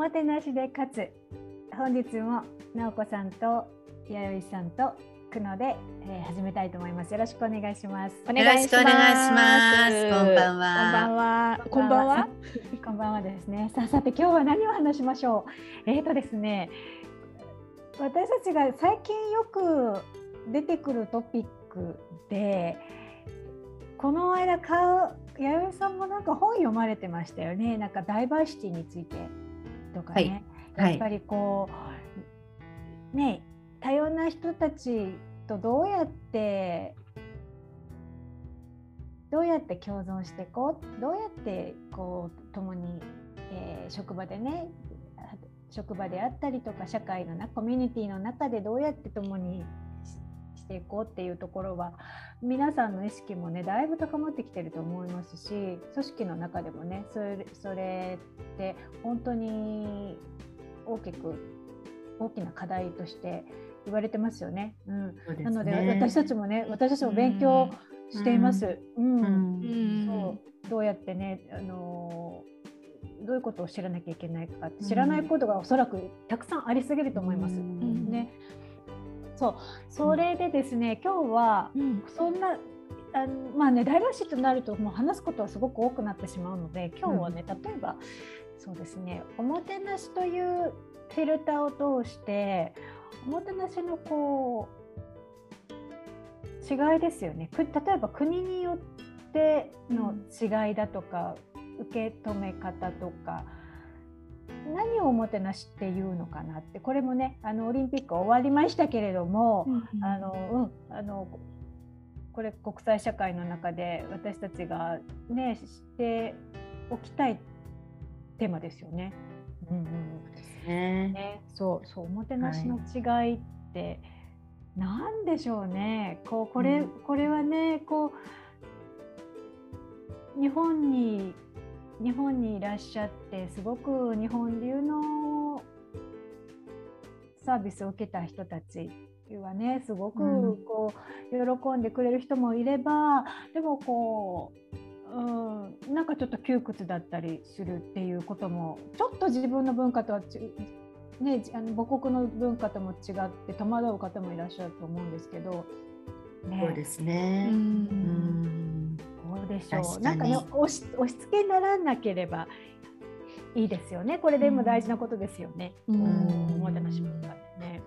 もてなしで勝つ。本日も直子さんと弥生さんとくので、えー、始めたいと思います。よろしくお願いします。お願いします。こんばんは。こんばんは。こんばんは。ですね。さあさて今日は何を話しましょう？えっ、ー、とですね私たちが最近よく出てくるトピックでこの間買う弥生さんもなんか本読まれてましたよね。なんかダイバーシティについてとかね、はい、やっぱりこう、ね多様な人たちとどうやってどうやって共存していこうどうやってこう共に、えー、職場でね職場であったりとか社会の中コミュニティの中でどうやって共にしていこうっていうところは皆さんの意識もねだいぶ高まってきてると思いますし組織の中でもねそれそれって本当に大きく大きな課題として言われてますよね。うん、ね、なので私たちもね私たちも勉強しています。うん、うん、そう。どうやってねあのどういうことを知らなきゃいけないか知らないことがおそらくたくさんありすぎると思います。ね。そう。それでですね今日はそんなあのまあねダイバーシティとなるともう話すことはすごく多くなってしまうので今日はね、例えばそうですねおもてなしというフィルターを通しておもてなしのこう違いですよね。例えば国によっての違いだとか、うん、受け止め方とか何をおもてなしっていうのかなってこれもねあのオリンピック終わりましたけれども、うん、あのうんあのこれ国際社会の中で私たちがねしておきたいテーマですよね。うんうんね。ねそうそうおもてなしの違いって何でしょうね、こうこれ、うん、これはねこう日本に日本にいらっしゃってすごく日本流のサービスを受けた人たちはねすごくこう、うん、喜んでくれる人もいればでもこううん、なんかちょっと窮屈だったりするっていうこともちょっと自分の文化とはね、あの母国の文化とも違って戸惑う方もいらっしゃると思うんですけど、ね、そうですね。うん、でしょう。なんかね押し押し付けにならなければいいですよね。これでも大事なことですよね。うん、おもてなし文化ってね。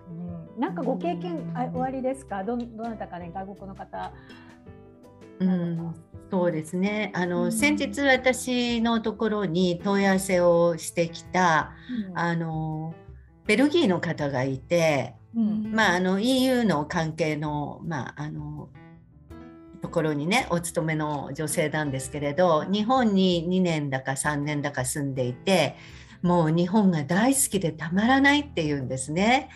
うん、なんかご経験あ終わりですか？どどなたかね外国の方。うん、そうですねあの、うん、先日私のところに問い合わせをしてきた、うん、あのベルギーの方がいて、うん、まあ、あの EU の関係の,、まあ、あのところにねお勤めの女性なんですけれど日本に2年だか3年だか住んでいてもう日本が大好きでたまらないっていうんですね。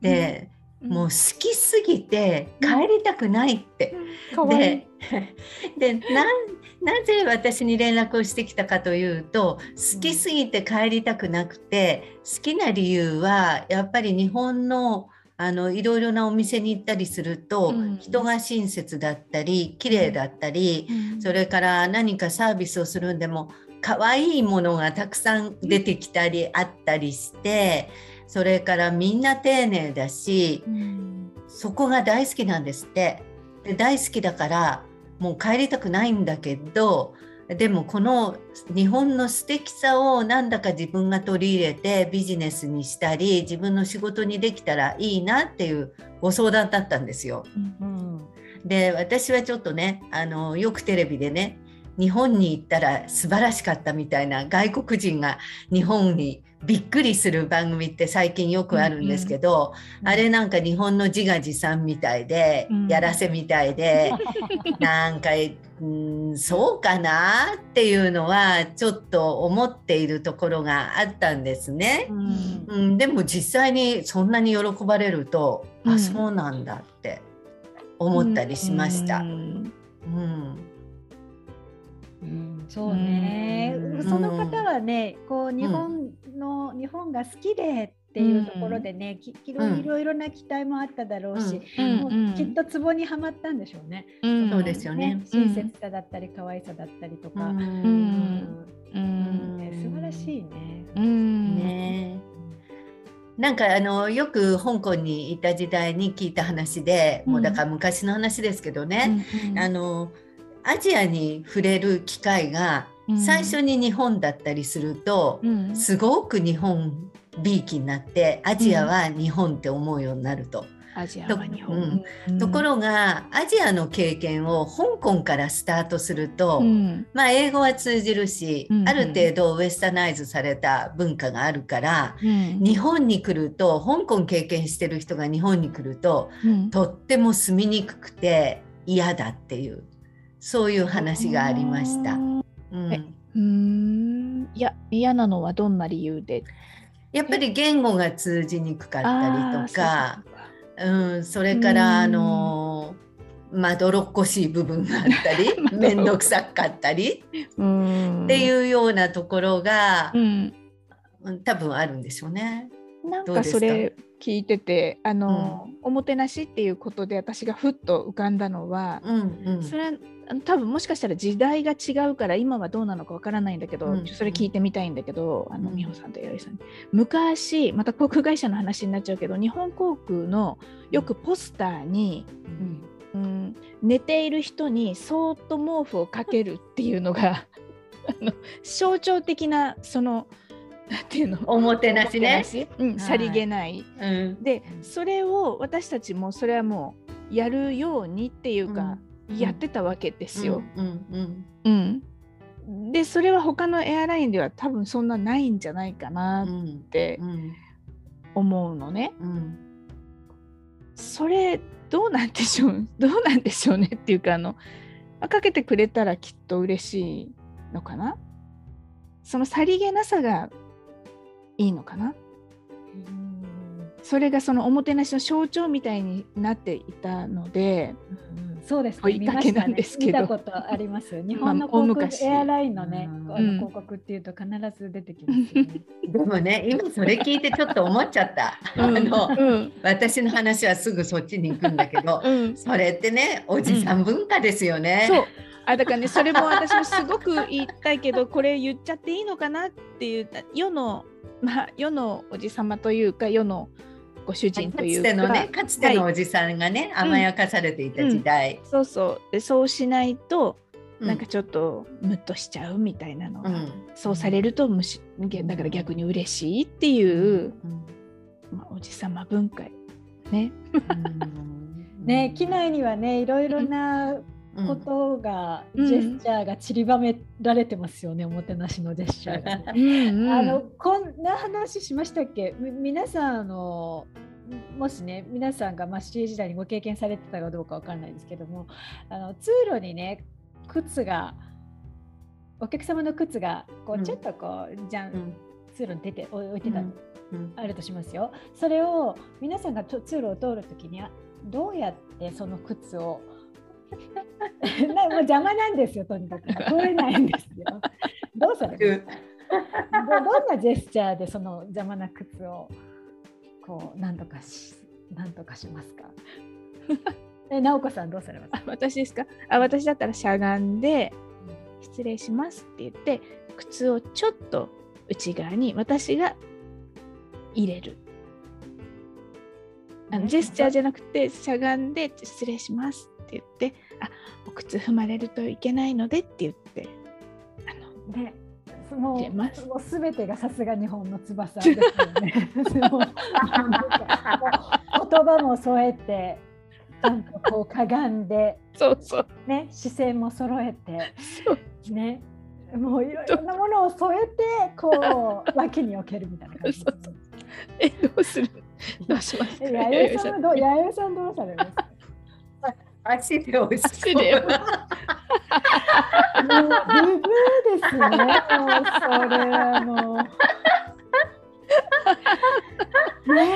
で、もう好きすぎて帰りたくないって。うん、で でなぜ私に連絡をしてきたかというと好きすぎて帰りたくなくて好きな理由はやっぱり日本のあのいろいろなお店に行ったりすると、うん、人が親切だったり綺麗だったり、うん、それから何かサービスをするんでも可愛いものがたくさん。出てきたりあったりして。それからみんな丁寧だし、うん、そこが大好きなんですって。で大好きだからもう帰りたくないんだけどでもこの日本の素敵さをなんだか自分が取り入れてビジネスにしたり自分の仕事にできたらいいなっていうご相談だったんですよ。うん、で私はちょっとねあのよくテレビでね日本に行ったら素晴らしかったみたいな外国人が日本にびっくりする番組って最近よくあるんですけど、うんうん、あれなんか日本の自画自賛みたいで、うん、やらせみたいで、なんか、うん、そうかなっていうのはちょっと思っているところがあったんですね。うん、うん、でも実際にそんなに喜ばれると、あそうなんだって思ったりしました。うんうん、そうね、その方はねこう日本の、日本が好きでっていうところでね、きいろいろな期待もあっただろうし、もうきっとツボにはまったんでしょうね。そうですよね。親切さだったり可愛さだったりとか、うん。素晴らしいね。ね。なんかあのよく香港にいた時代に聞いた話で、もうだから昔の話ですけどね、あのアジアに触れる機会が最初に日本だったりすると、すごく日本びいきになってアジアは日本って思うようになると。アジアは日本、うん、ところがアジアの経験を香港からスタートすると、うん、まあ英語は通じるし、うん。うん、ある程度ウエスタナイズされた文化があるから、うん、日本に来ると香港経験してる人が日本に来ると、とっても住みにくくて嫌だっていうそういう話がありました。うん。いや嫌なのはどんな理由で？やっぱり言語が通じにくかったりとかうん、それからあのまどろっこしい部分があったり 面倒くさかったりっていうようなところが、うん、多分あるんでしょうね。なんかそれ聞いててあの、うん、おもてなしっていうことで私がふっと浮かんだのは、うんうん、それは多分もしかしたら時代が違うから今はどうなのかわからないんだけど、うん、それ聞いてみたいんだけど、あの美穂さんと弥生さんに。昔また航空会社の話になっちゃうけど日本航空のよくポスターに、うん、うん、寝ている人にそーっと毛布をかけるっていうのが あの象徴的なその。なんていうの？おもてなしね。うん、さりげない。はい、でそれを私たちもそれはもうやるようにっていうか、うん、やってたわけですよ。うんでそれは他のエアラインでは多分そんなないんじゃないかなって思うのね。それどうなんでしょう？どうなんでしょうねっていうかあのかけてくれたらきっと嬉しいのかな？そのさりげなさがいいのかな？それがそのおもてなしの象徴みたいになっていたので、うん、そうですね。見ましたね。見たことあります。日本の航空エアラインのね、あの広告っていうと必ず出てきます、ね、でもね、今それ聞いてちょっと思っちゃった。あの、うん、私の話はすぐそっちに行くんだけど、それってね、おじさん文化ですよね。そう。あだからねそれも私もすごく言いたいけどこれ言っちゃっていいのかなっていう世のまあ、世のおじさまというか世のご主人というかかつてのねかつてのおじさんがね、はい、甘やかされていた時代、うんうん、そうそうでそうしないとなんかちょっとムッとしちゃうみたいなのが、うん、そうされるとむしだから逆に嬉しいっていう、まあ、おじさま文化ね。ね機内にはねいろいろなことが、ジェスチャーが散りばめられてますよね、おもてなしのジェスチャーが、ねあのこんな話しましたっけ？皆さんあのもしね皆さんがまあ CA 時代にご経験されてたかどうかわかんないんですけどもあの通路にね靴がお客様の靴がこうちょっとこう、じゃん、通路に出て置いてた、うん、あるとしますよ。それを皆さんが通路を通るときにどうやってその靴を もう邪魔なんですよ、とにかく。通れないんですよ。どうするどんなジェスチャーでその邪魔な靴をこう何とかし何とかしますか？え直子さんどうされます私ですか？あ私だったらしゃがんで「失礼します」って言って靴をちょっと内側に私が入れる。あのジェスチャーじゃなくてしゃがんで「失礼します」って言ってあお靴踏まれるといけないのでって言ってあのねもうもうすべてがさすが日本の翼ですよね。言葉も添えてちゃんとこうかがんでそうそうね視線も揃えてねもういろいろなものを添えてこう脇に置けるみたいな感じ。えどうする？どうします？か。やゆさんどう やゆさんどうされます？か。足で押し足で。ブブーですね。それはもう。ね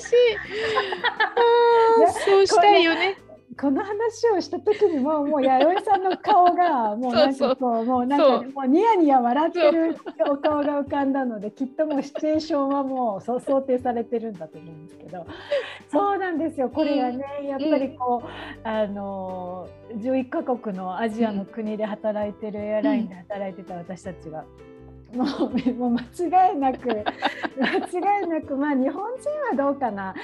しい。そうしたいよね。この話話をした時にももう弥生さんの顔が もうなんかこうもうなんかもうニヤニヤ笑ってるお顔が浮かんだのできっともうシチュエーションはもうそう想定されてるんだと思うんですけど。そうなんですよ。これがね、やっぱりこう、あの11カ国のアジアの国で働いてるエアラインで働いてた私たちが。もうもう間違いなく 間違いなくまあ日本人はどうかな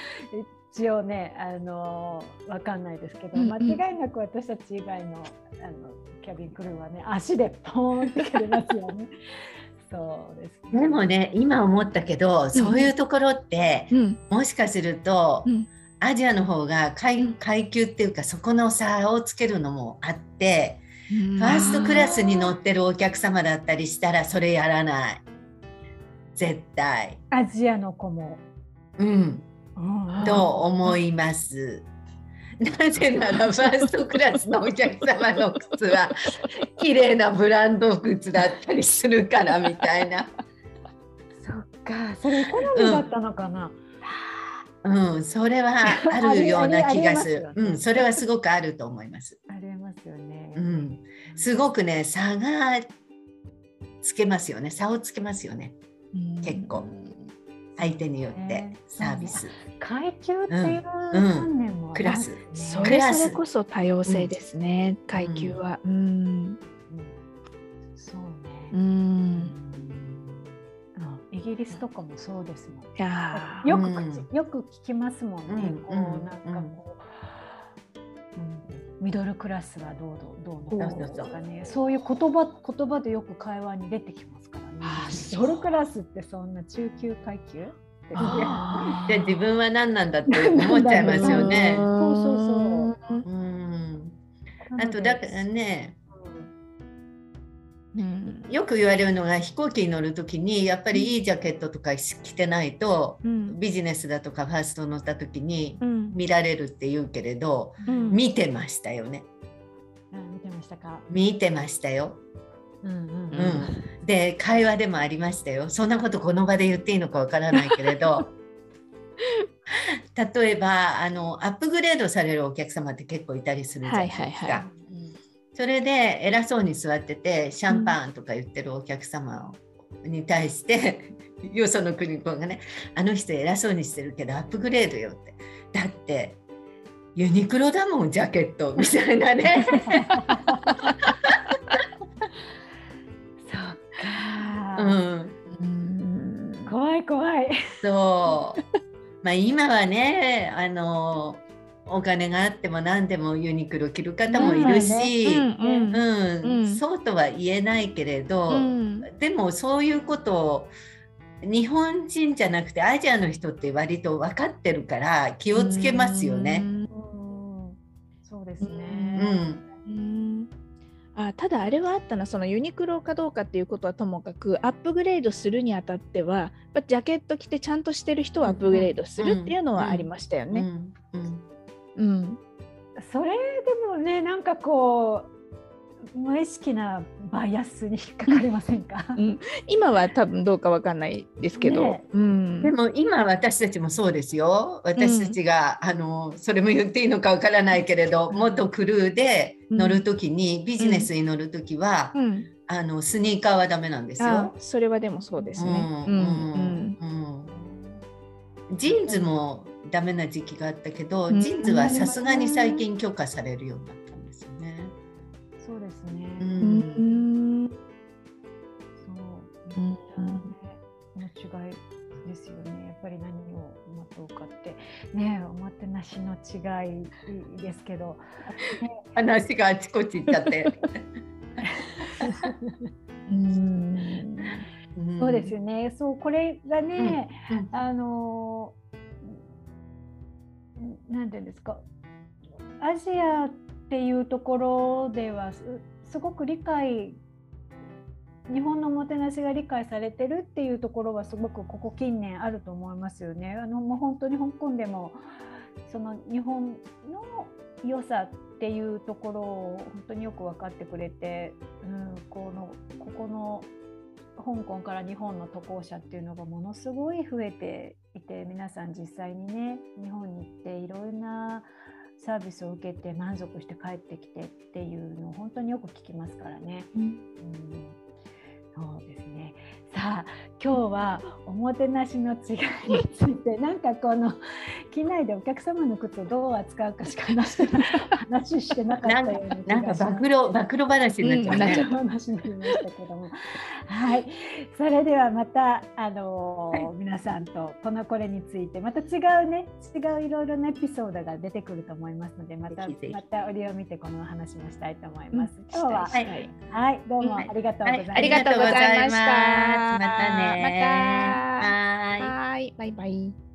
一応ねあの分かんないですけど、間違いなく私たち以外のあのキャビンクルーはね足でポーンってくれますよね。そうです、ね、でもね今思ったけど、そういうところって、うん、もしかすると、うん、アジアの方が階階級っていうかそこの差をつけるのもあって。ファーストクラスに乗ってるお客様だったりしたらそれやらない。絶対。アジアの子も。うんと思います。なぜならファーストクラスのお客様の靴は 綺麗なブランド靴だったりするからみたいな。そっか。それエコノミーだったのかな、うん、うん、それはあるような気がする。うん、それはすごくあると思います。ありますよね。うん、すごくね差がつけますよね。差をつけますよね。結構相手によってサービス、階級っていう観念も、うん、クラス。それそれこそ多様性ですね、うん、階級は。うん、そうね。うん。イギリスとかもそうですもん、ね、よく、よく聞きますもんね、こうなんかこう、うん。ミドルクラスはどうどうどうのとかね。そういう言葉言葉でよく会話に出てきますからねミドルクラスってそんな中級階級？じゃ 自分は何なんだって思っちゃいますよね。そうそうそう。うん。あとだからね、うん、よく言われるのが飛行機に乗る時にやっぱりいいジャケットとか着てないと、うん、ビジネスだとかファースト乗った時に見られるって言うけれど、うん、見てましたよね。見てましたか？見てましたよ。うんうんうん、で会話でもありましたよ。そんなことこの場で言っていいのかわからないけれど。例えばあのアップグレードされるお客様って結構いたりするじゃないですか。はいはいはい。それで偉そうに座っててシャンパンとか言ってるお客様に対して、うん、よその国子がねあの人偉そうにしてるけどアップグレードよって。だってユニクロだもんジャケット。みたいなね。まあ今はねあのお金があっても何でもユニクロ着る方もいるし、うんそうとは言えないけれど、うん、でもそういうことを日本人じゃなくてアジアの人って割と分かってるから気をつけますよね。そうですね、うんあただあれはあったなそのユニクロかどうかっていうことはともかくアップグレードするにあたってはジャケット着てちゃんとしてる人はアップグレードするっていうのはありましたよね。うん。うん、それでもねなんかこう無意識なバイアスに引っかかりませんか、うん、今は多分どうかわかんないですけど、ね、うん、でも今私たちもそうですよ。私たちが、うん、あのそれも言っていいのかわからないけれど元クルーで乗る時に、ビジネスに乗る時は、あのスニーカーはダメなんですよ。それはでもそうですね。うんジーンズもダメな時期があったけど、うん、ジーンズはさすがに最近許可されるようにな。そうですね。うん。そう。うん。の違いですよね。やっぱり何を待とうかってね、おもてなしの違いですけど。ね、話があちこち行っちゃって。うんそうですよね。そうこれがね、うんうん、あのなんていうんですかアジアっていうところではすごく理解日本のおもてなしが理解されてるっていうところはすごくここ近年あると思いますよね。あのもう本当に香港でもその日本の良さっていうところを本当によく分かってくれて、うん、このここの香港から日本の渡航者っていうのがものすごい増えていて皆さん実際にね日本に行っていろんなサービスを受けて満足して帰ってきてっていうのを本当によく聞きますからね。うん、うんそうですね。さあ今日はおもてなしの違いについてなんかこの機内でお客様の靴をどう扱うかしか話して話してなかったようななんか暴露暴露話になっちゃう、ね、うん、話になりましたけども。はい。それではまたあのーはい、皆さんとこのこれについてまた違うね違ういろいろなエピソードが出てくると思いますのでまたまた折を見てこの話もしたいと思います。うん、今日は、はい、はい、どうもありがとうございました。はい、ありがとうございました。またね。また。はい。はい。バイバイ。